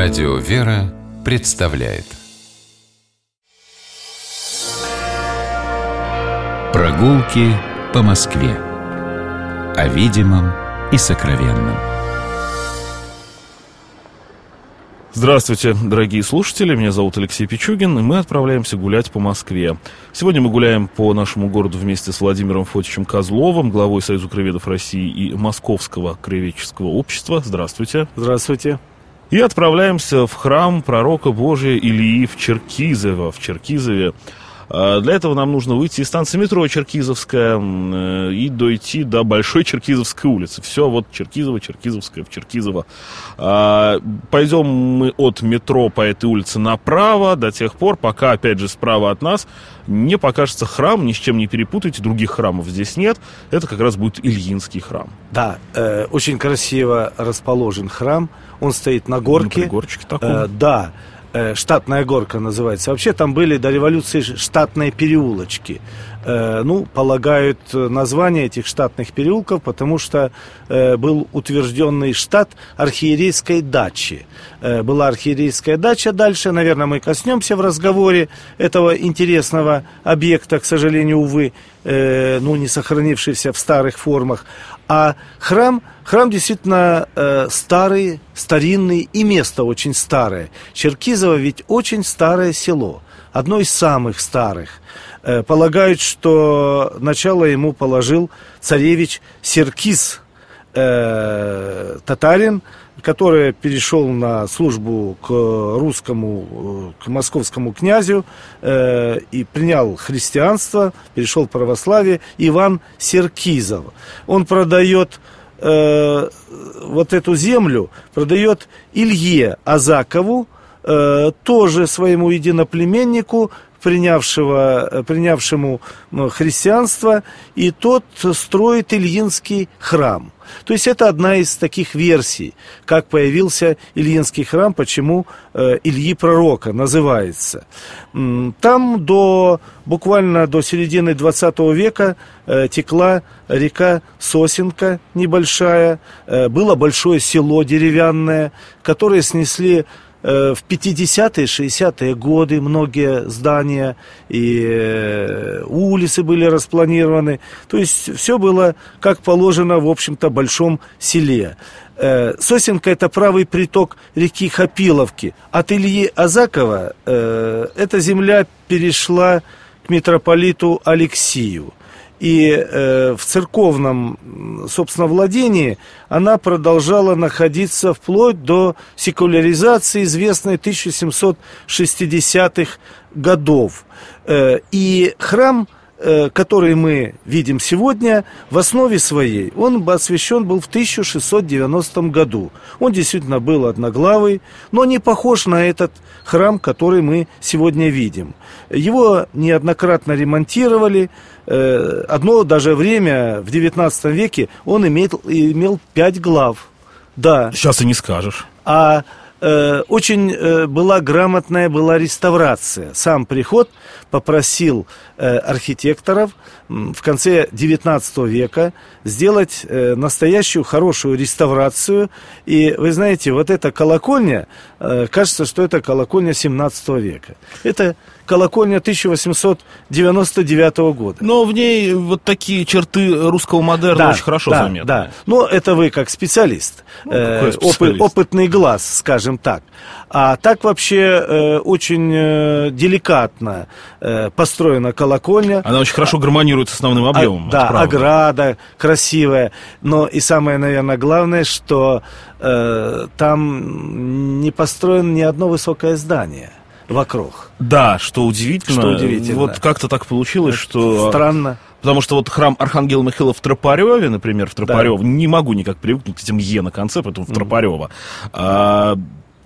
Радио «Вера» представляет Прогулки по Москве О видимом и сокровенном Здравствуйте, дорогие слушатели, меня зовут Алексей Пичугин, и мы отправляемся гулять по Москве. Сегодня мы гуляем по нашему городу вместе с Владимиром Фотичем Козловым, главой Союза краеведов России и Московского краеведческого общества. Здравствуйте. Здравствуйте. И отправляемся в храм пророка Божия Илии в Черкизово, в Черкизове. А, для этого нам нужно выйти из станции метро Черкизовская э, и дойти до Большой Черкизовской улицы. Все, вот Черкизово, Черкизовская, в Черкизово. А, пойдем мы от метро по этой улице направо до тех пор, пока, опять же, справа от нас не покажется храм, ни с чем не перепутайте, других храмов здесь нет. Это как раз будет Ильинский храм. Да, э, очень красиво расположен храм. Он стоит на горке. На горочке такой. Э, да. Э, штатная горка называется. Вообще там были до революции штатные переулочки. Э, ну, полагают название этих штатных переулков, потому что э, был утвержденный штат архиерейской дачи. Была архиерейская дача дальше, наверное, мы коснемся в разговоре этого интересного объекта, к сожалению, увы, ну, не сохранившийся в старых формах. А храм, храм действительно э, старый, старинный и место очень старое. Черкизово ведь очень старое село, одно из самых старых. Э, полагают, что начало ему положил царевич Серкиз, э, татарин, который перешел на службу к русскому, к московскому князю э, и принял христианство, перешел в православие, Иван Серкизов. Он продает э, вот эту землю, продает Илье Азакову, э, тоже своему единоплеменнику, принявшего, э, принявшему христианство, и тот строит Ильинский храм. То есть это одна из таких версий, как появился Ильинский храм, почему э, Ильи Пророка называется. Там до, буквально до середины 20 века э, текла река Сосенка небольшая, было большое село деревянное, которое снесли в 50-е, 60-е годы многие здания и э, улицы были распланированы. То есть все было как положено, в общем-то, большом селе. Э, Сосенка – это правый приток реки Хапиловки. От Ильи Азакова эта земля перешла к митрополиту Алексию и э, в церковном, собственно, владении она продолжала находиться вплоть до секуляризации, известной 1760-х годов. Э, и храм который мы видим сегодня, в основе своей он освящен был в 1690 году. Он действительно был одноглавый, но не похож на этот храм, который мы сегодня видим. Его неоднократно ремонтировали. Э, одно даже время, в 19 веке, он имел, имел пять глав. Да. Сейчас и не скажешь. А Э, очень э, была грамотная была реставрация. Сам приход попросил э, архитекторов в конце XIX века сделать настоящую хорошую реставрацию. И вы знаете, вот эта колокольня, кажется, что это колокольня 17 века. Это колокольня 1899 года. Но в ней вот такие черты русского модерна да, очень хорошо да, заметны. Да, но это вы как специалист, ну, э, специалист? Опыт, опытный глаз, скажем так. А так вообще э, очень э, деликатно э, построена колокольня. Она очень хорошо гармонирует с основным а, объемом. А, да, правда. ограда красивая. Но и самое, наверное, главное, что э, там не построено ни одно высокое здание вокруг. Да, что удивительно. Что удивительно. Вот как-то так получилось, Это что... Странно. Потому что вот храм Архангела Михаила в Тропареве, например, в Тропарево, да. не могу никак привыкнуть к этим Е на конце, поэтому в Тропарево. Mm-hmm. А,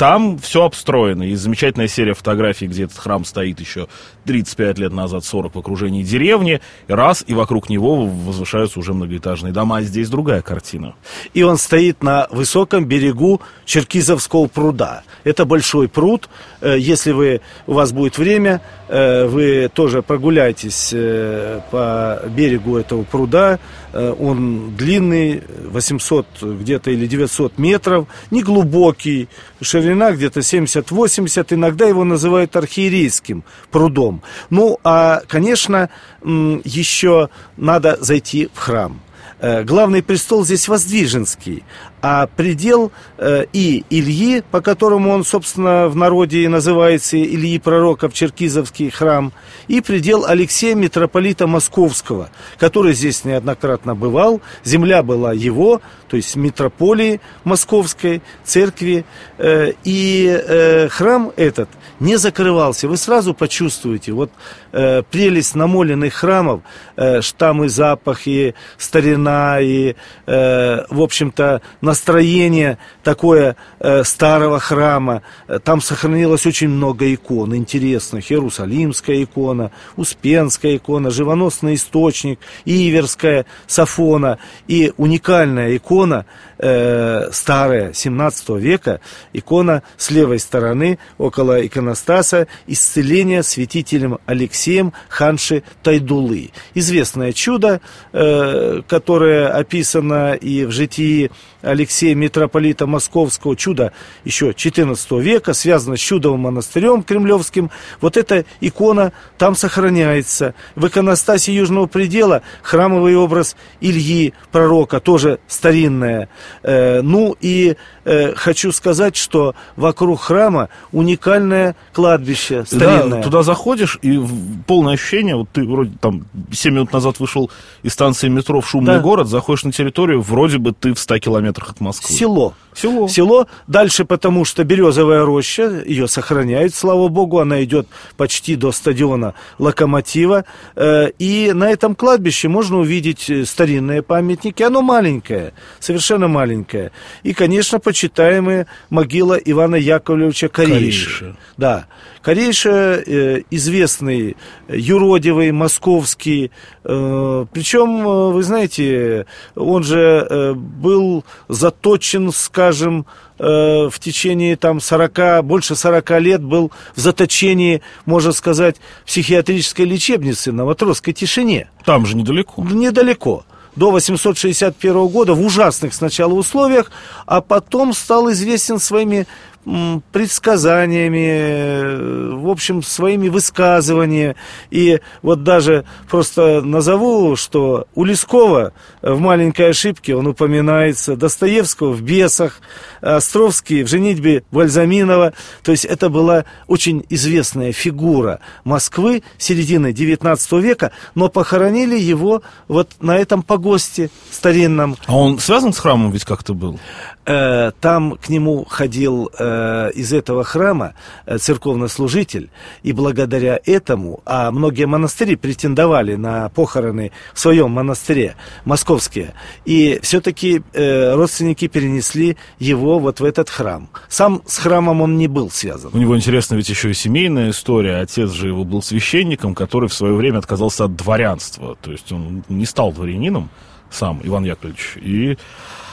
там все обстроено. И замечательная серия фотографий, где этот храм стоит еще 35 лет назад, 40 в окружении деревни. Раз, и вокруг него возвышаются уже многоэтажные дома. А здесь другая картина. И он стоит на высоком берегу Черкизовского пруда. Это большой пруд. Э, если вы, у вас будет время, э, вы тоже прогуляйтесь э, по берегу этого пруда. Э, он длинный, 800 где-то или 900 метров, не глубокий, ширина где-то 70-80, иногда его называют архиерейским прудом. Ну, а, конечно, еще надо зайти в храм. Э, главный престол здесь Воздвиженский, а предел э, и Ильи, по которому он, собственно, в народе называется Ильи Пророка в Черкизовский храм, и предел Алексея Митрополита Московского, который здесь неоднократно бывал. Земля была его, то есть митрополии Московской, церкви. Э, и э, храм этот не закрывался. Вы сразу почувствуете вот прелесть намоленных храмов, э, штаммы, запахи, старина и, в общем-то, на настроение такое э, старого храма. Там сохранилось очень много икон интересных. Иерусалимская икона, Успенская икона, Живоносный источник, Иверская, Сафона. И уникальная икона, э, старая, 17 века, икона с левой стороны, около иконостаса, исцеление святителем Алексеем Ханши Тайдулы. Известное чудо, э, которое описано и в житии Алексея Митрополита Московского, чудо еще XIV века, связано с чудовым монастырем кремлевским. Вот эта икона там сохраняется. В иконостасе Южного предела храмовый образ Ильи, пророка, тоже старинная. Э, ну и э, хочу сказать, что вокруг храма уникальное кладбище старинное. Да, туда заходишь, и полное ощущение, вот ты вроде там 7 минут назад вышел из станции метро в шумный да. город, заходишь на территорию, вроде бы ты в 100 километрах от Москвы. Село. Село. Село. Дальше, потому что березовая роща, ее сохраняют, слава богу, она идет почти до стадиона Локомотива. Э, и на этом кладбище можно увидеть э, старинные памятники. Оно маленькое, совершенно маленькое. И, конечно, почитаемая могила Ивана Яковлевича Корейши. Да. Корейша э, известный, юродивый, московский. Э, причем, э, вы знаете, он же э, был заточен, скажем, э, в течение там 40, больше 40 лет был в заточении, можно сказать, психиатрической лечебницы на Матросской тишине. Там же недалеко. Недалеко до 861 года в ужасных сначала условиях, а потом стал известен своими предсказаниями, в общем, своими высказываниями. И вот даже просто назову, что у Лескова в «Маленькой ошибке» он упоминается, Достоевского в «Бесах», Островский в «Женитьбе Вальзаминова». То есть это была очень известная фигура Москвы середины XIX века, но похоронили его вот на этом погосте старинном. А он связан с храмом ведь как-то был? Э, там к нему ходил э, из этого храма э, церковнослужитель, и благодаря этому, а многие монастыри претендовали на похороны в своем монастыре, московские, и все-таки родственники перенесли его вот в этот храм. Сам с храмом он не был связан. У него интересно ведь еще и семейная история. Отец же его был священником, который в свое время отказался от дворянства, то есть он не стал дворянином сам, Иван Яковлевич, и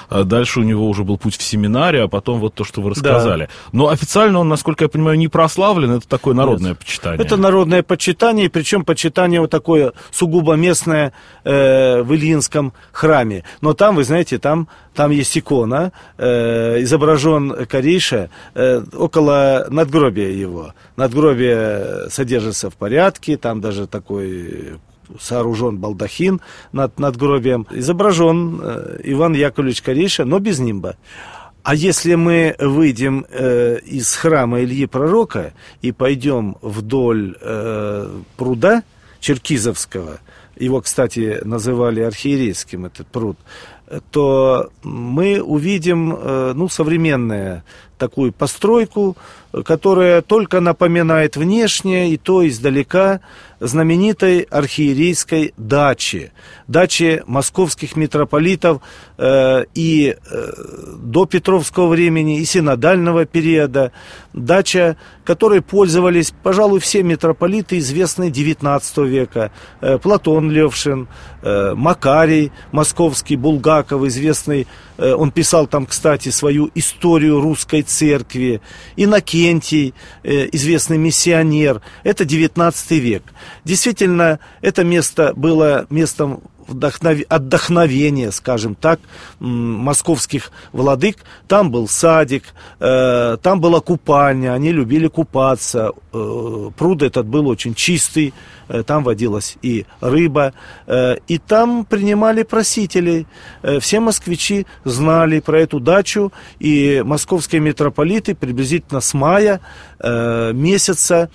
дальше у него уже был путь в семинаре, а потом вот то, что вы рассказали. Да. Но официально он, насколько я понимаю, не прославлен, это такое народное Нет. почитание. Это народное почитание, причем почитание вот такое сугубо местное э, в Ильинском храме. Но там, вы знаете, там, там есть икона, э, изображен Корейша э, около надгробия его. Надгробие содержится в порядке, там даже такой сооружен балдахин над, над гробием, изображен э, Иван Яковлевич Корейша, но без нимба. А если мы выйдем э, из храма Ильи Пророка и пойдем вдоль э, пруда Черкизовского, его, кстати, называли архиерейским, этот пруд, то мы увидим э, ну, современную такую постройку, которая только напоминает внешне и то издалека знаменитой архиерейской дачи, дачи московских митрополитов э, и э, до Петровского времени, и синодального периода, дача, которой пользовались, пожалуй, все митрополиты, известные XIX века, э, Платон Левшин, э, Макарий московский, Булгаков, известный, э, он писал там, кстати, свою историю русской церкви, Иннокентий, э, известный миссионер, это 19 век. Действительно, это место было местом отдохновения, скажем так, московских владык. Там был садик, э, там была купальня, они любили купаться. Э, пруд этот был очень чистый, э, там водилась и рыба. И там принимали просителей. Все москвичи знали про эту дачу, и московские митрополиты приблизительно с мая месяца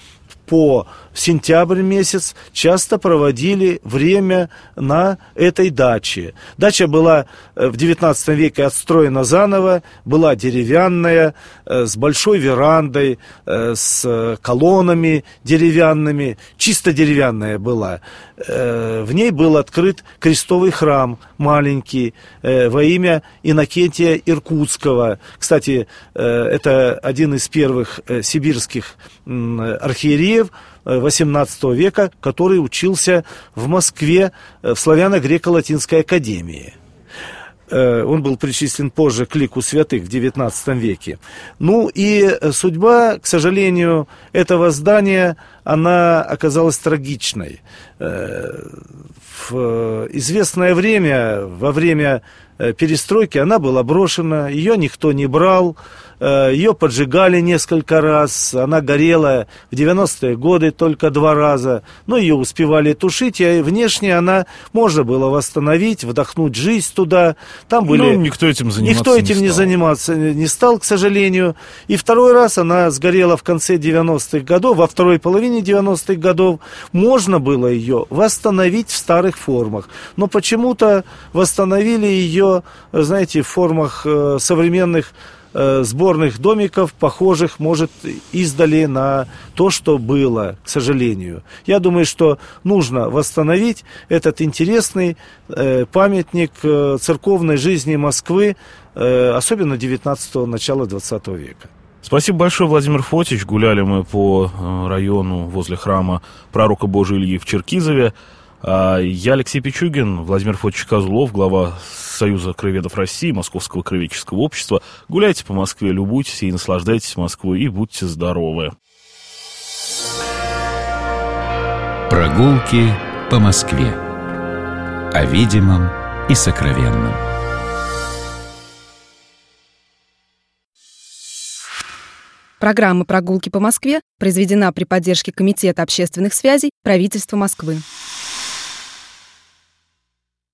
по сентябрь месяц часто проводили время на этой даче. Дача была э, в XIX веке отстроена заново, была деревянная, э, с большой верандой, э, с колоннами деревянными, чисто деревянная была. В ней был открыт крестовый храм маленький во имя Иннокентия Иркутского. Кстати, это один из первых сибирских архиереев, XVIII века, который учился в Москве э, в славяно-греко-латинской академии. Э, он был причислен позже к лику святых в XIX веке. Ну и судьба, к сожалению, этого здания, она оказалась трагичной. Э, в известное время, во время перестройки, она была брошена, ее никто не брал, Э, Ее поджигали несколько раз, она горела в 90-е годы только два раза, но ее успевали тушить, и внешне она можно было восстановить, вдохнуть жизнь туда. Там были... Ну, никто этим заниматься Никто этим не, не стал. заниматься не стал, к сожалению. И второй раз она сгорела в конце 90-х годов, во второй половине 90-х годов. Можно было ее восстановить в старых формах, но почему-то восстановили ее, знаете, в формах э, современных Э, сборных домиков, похожих, может, издали на то, что было, к сожалению. Я думаю, что нужно восстановить этот интересный э, памятник церковной жизни Москвы, особенно 19-го, начала 20 века. Спасибо большое, Владимир Фотич. Гуляли мы по району возле храма пророка Божия Ильи в Черкизове. А я Алексей Пичугин, Владимир Фотич Козлов, глава Союза краеведов России, Московского краеведческого общества. Гуляйте по Москве, любуйтесь и наслаждайтесь Москвой, и будьте здоровы. Прогулки по Москве. О видимом и сокровенном. Программа «Прогулки по Москве» произведена при поддержке Комитета общественных связей правительства Москвы.